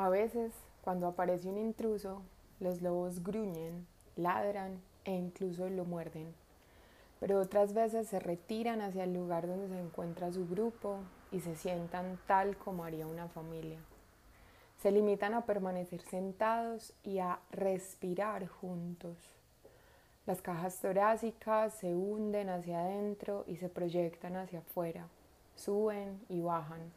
A veces, cuando aparece un intruso, los lobos gruñen, ladran e incluso lo muerden. Pero otras veces se retiran hacia el lugar donde se encuentra su grupo y se sientan tal como haría una familia. Se limitan a permanecer sentados y a respirar juntos. Las cajas torácicas se hunden hacia adentro y se proyectan hacia afuera, suben y bajan.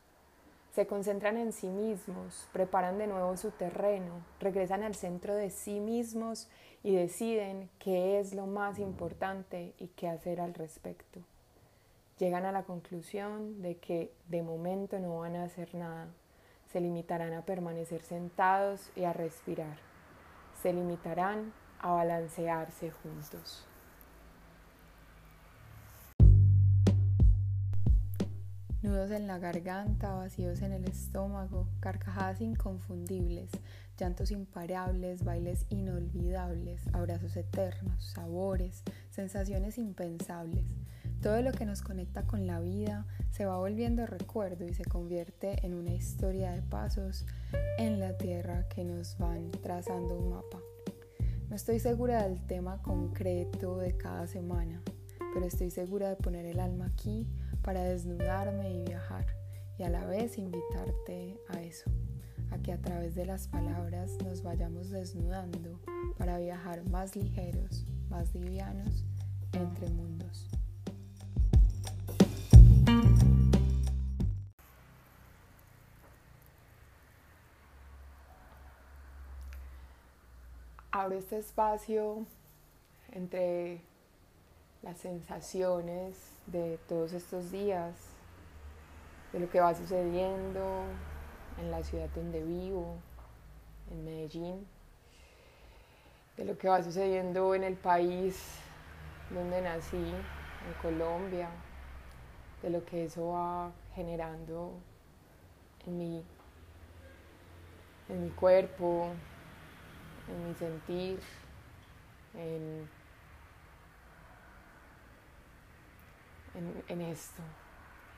Se concentran en sí mismos, preparan de nuevo su terreno, regresan al centro de sí mismos y deciden qué es lo más importante y qué hacer al respecto. Llegan a la conclusión de que de momento no van a hacer nada, se limitarán a permanecer sentados y a respirar. Se limitarán a balancearse juntos. Nudos en la garganta, vacíos en el estómago, carcajadas inconfundibles, llantos imparables, bailes inolvidables, abrazos eternos, sabores, sensaciones impensables. Todo lo que nos conecta con la vida se va volviendo recuerdo y se convierte en una historia de pasos en la tierra que nos van trazando un mapa. No estoy segura del tema concreto de cada semana, pero estoy segura de poner el alma aquí para desnudarme y viajar y a la vez invitarte a eso, a que a través de las palabras nos vayamos desnudando para viajar más ligeros, más livianos entre mundos. Abro este espacio entre las sensaciones de todos estos días, de lo que va sucediendo en la ciudad donde vivo, en Medellín, de lo que va sucediendo en el país donde nací, en Colombia, de lo que eso va generando en mi, en mi cuerpo, en mi sentir, en en, esto,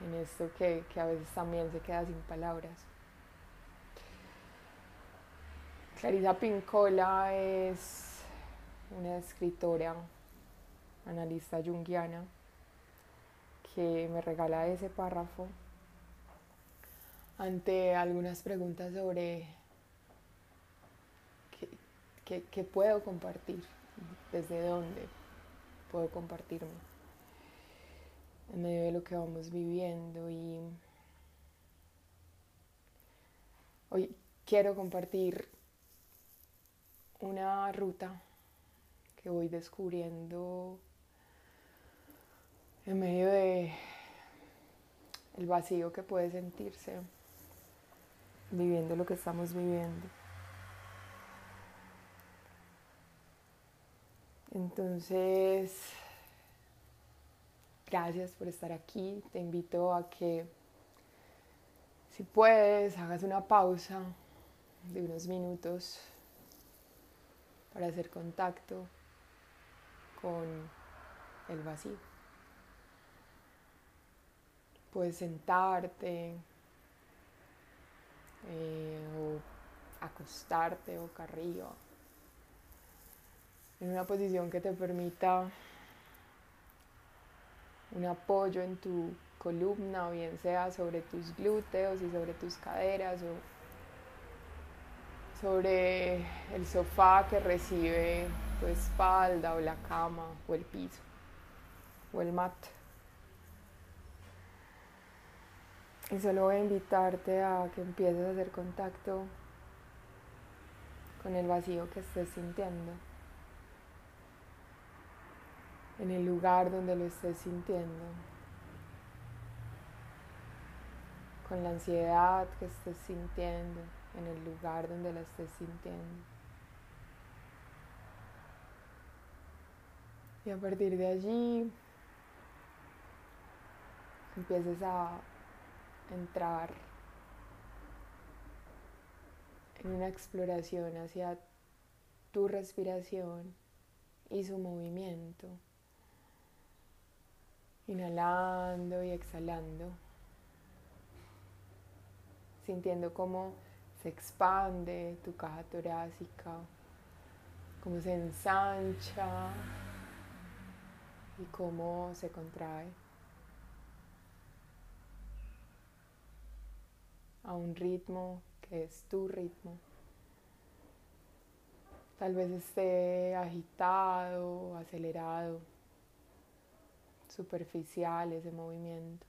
en esto que, que a veces también se queda sin palabras. Clarisa Pincola es una escritora, analista junguiana, que me regala ese párrafo ante algunas preguntas sobre qué, qué puedo compartir, desde dónde puedo compartirme en medio de lo que vamos viviendo y hoy quiero compartir una ruta que voy descubriendo en medio de el vacío que puede sentirse viviendo lo que estamos viviendo. Entonces, Gracias por estar aquí. Te invito a que, si puedes, hagas una pausa de unos minutos para hacer contacto con el vacío. Puedes sentarte eh, o acostarte boca arriba en una posición que te permita un apoyo en tu columna bien sea sobre tus glúteos y sobre tus caderas o sobre el sofá que recibe tu espalda o la cama o el piso o el mat. Y solo voy a invitarte a que empieces a hacer contacto con el vacío que estés sintiendo en el lugar donde lo estés sintiendo, con la ansiedad que estés sintiendo, en el lugar donde la estés sintiendo. Y a partir de allí empieces a entrar en una exploración hacia tu respiración y su movimiento inhalando y exhalando, sintiendo cómo se expande tu caja torácica, cómo se ensancha y cómo se contrae. A un ritmo que es tu ritmo. Tal vez esté agitado, acelerado, superficial ese movimiento.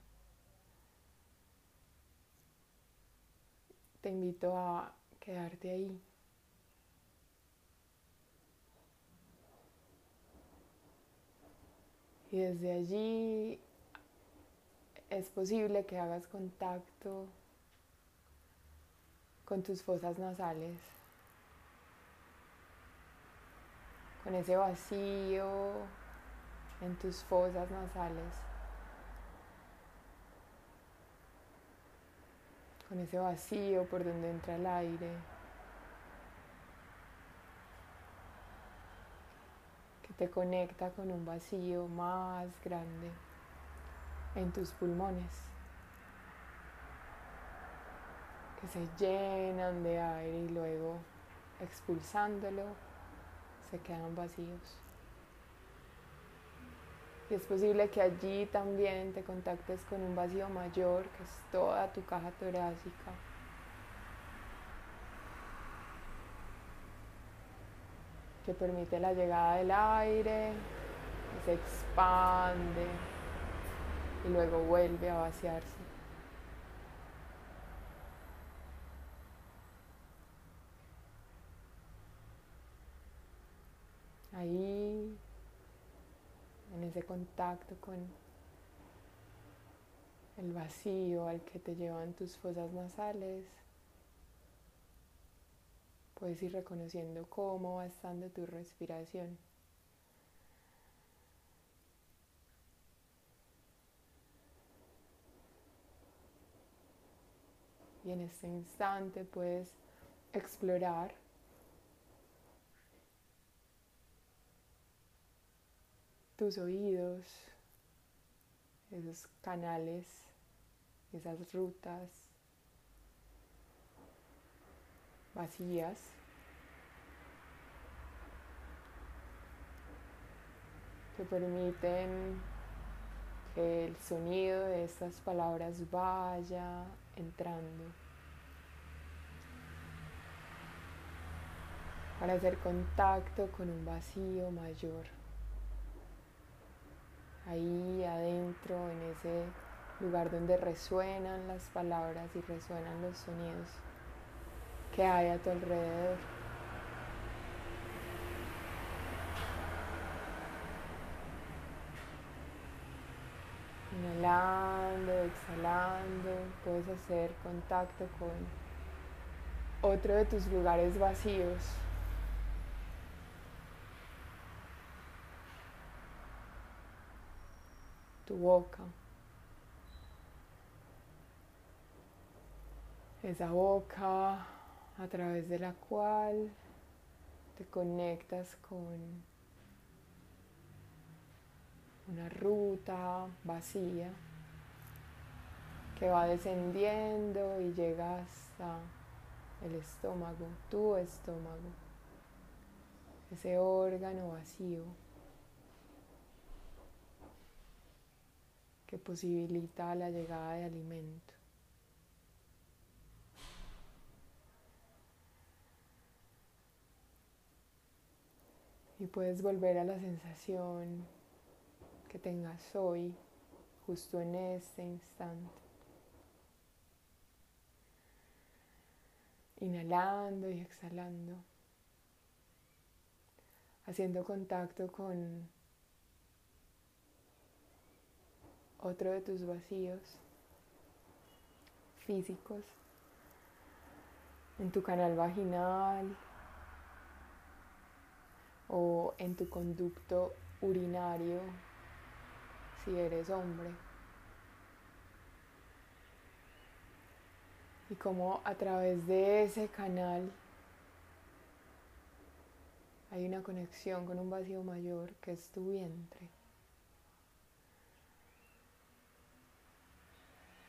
Te invito a quedarte ahí. Y desde allí es posible que hagas contacto con tus fosas nasales. con ese vacío tus fosas nasales, con ese vacío por donde entra el aire, que te conecta con un vacío más grande en tus pulmones, que se llenan de aire y luego expulsándolo se quedan vacíos. Y es posible que allí también te contactes con un vacío mayor, que es toda tu caja torácica. que permite la llegada del aire, se expande y luego vuelve a vaciarse. ahí, contacto con el vacío al que te llevan tus fosas nasales, puedes ir reconociendo cómo va estando tu respiración. Y en este instante puedes explorar tus oídos, esos canales, esas rutas vacías. que permiten que el sonido de estas palabras vaya entrando para hacer contacto con un vacío mayor ahí adentro, en ese lugar donde resuenan las palabras y resuenan los sonidos que hay a tu alrededor. Inhalando, exhalando, puedes hacer contacto con otro de tus lugares vacíos. Tu boca. Esa boca a través de la cual te conectas con una ruta vacía que va descendiendo y llega hasta el estómago, tu estómago, ese órgano vacío. Que posibilita la llegada de alimento. Y puedes volver a la sensación que tengas hoy, justo en este instante. Inhalando y exhalando, haciendo contacto con otro de tus vacíos físicos en tu canal vaginal o en tu conducto urinario si eres hombre. Y como a través de ese canal hay una conexión con un vacío mayor que es tu vientre.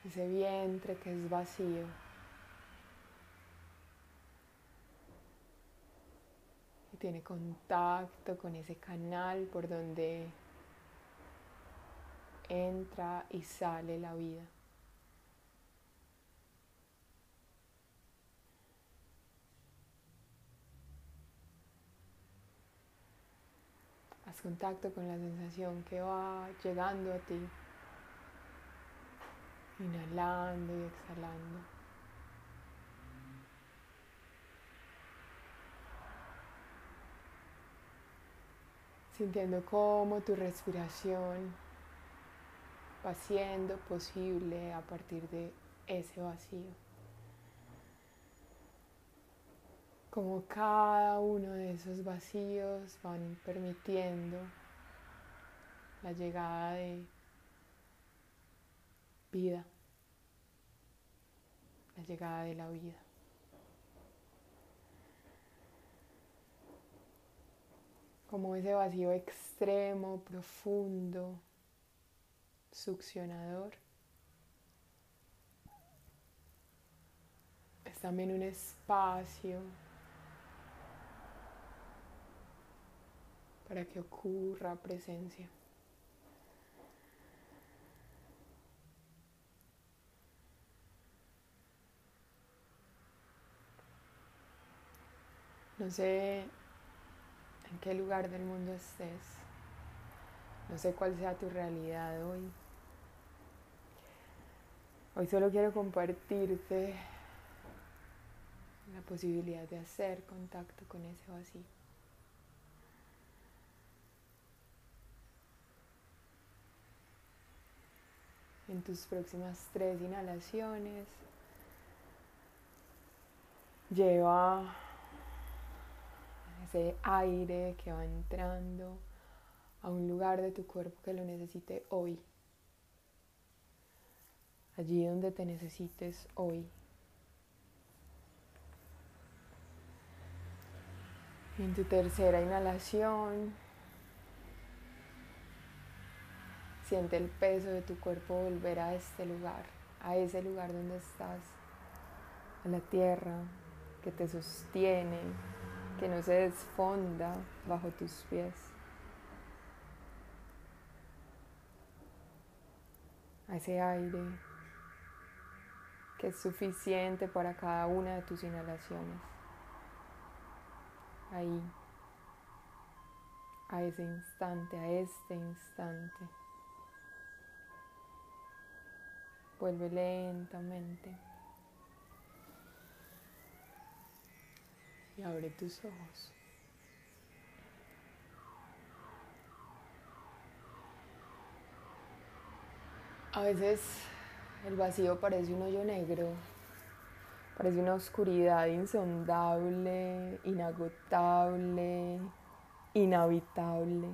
ese vientre que es vacío. Y tiene contacto con ese canal por donde entra y sale la vida. Haz contacto con la sensación que va llegando a ti inhalando y exhalando. sintiendo cómo tu respiración va siendo posible a partir de ese vacío. Como cada uno de esos vacíos van permitiendo la llegada de vida, la llegada de la vida. como ese vacío extremo, profundo, succionador. Es también un espacio para que ocurra presencia. No sé en qué lugar del mundo estés. No sé cuál sea tu realidad hoy. Hoy solo quiero compartirte la posibilidad de hacer contacto con ese vacío. En tus próximas tres inhalaciones, lleva ese aire que va entrando a un lugar de tu cuerpo que lo necesite hoy. Allí donde te necesites hoy. En tu tercera inhalación, siente el peso de tu cuerpo volver a este lugar, a ese lugar donde estás, a la tierra que te sostiene, que no se desfonda bajo tus pies. A ese aire que es suficiente para cada una de tus inhalaciones. Ahí, a ese instante, a este instante. Vuelve lentamente. Y abre tus ojos. A veces el vacío parece un hoyo negro, parece una oscuridad insondable, inagotable, inhabitable.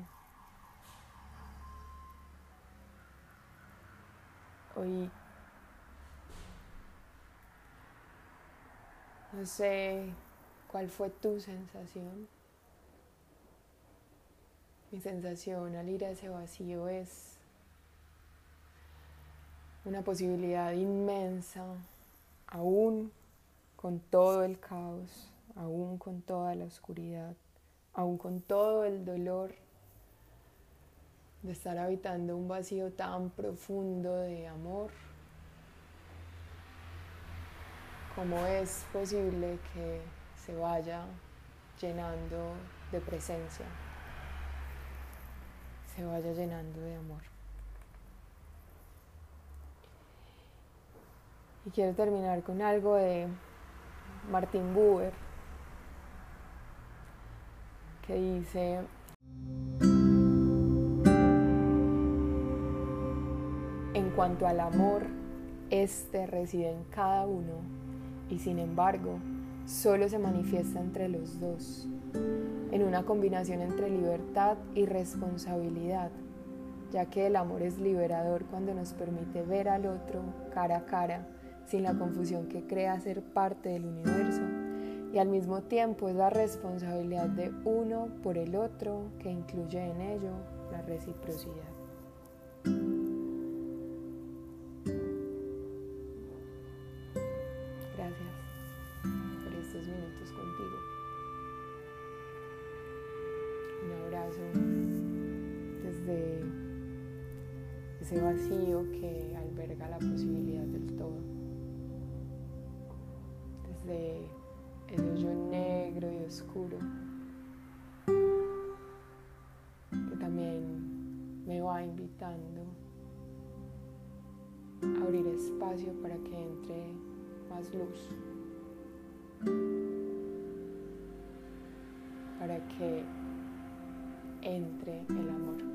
Hoy no sé ¿Cuál fue tu sensación? Mi sensación al ir a ese vacío es una posibilidad inmensa, aún con todo el caos, aún con toda la oscuridad, aún con todo el dolor de estar habitando un vacío tan profundo de amor. ¿Cómo es posible que se vaya llenando de presencia, se vaya llenando de amor. Y quiero terminar con algo de Martin Buber, que dice, en cuanto al amor, este reside en cada uno y sin embargo solo se manifiesta entre los dos, en una combinación entre libertad y responsabilidad, ya que el amor es liberador cuando nos permite ver al otro cara a cara, sin la confusión que crea ser parte del universo, y al mismo tiempo es la responsabilidad de uno por el otro que incluye en ello la reciprocidad. Desde ese hoyo negro y oscuro que también me va invitando a abrir espacio para que entre más luz. para que entre el amor.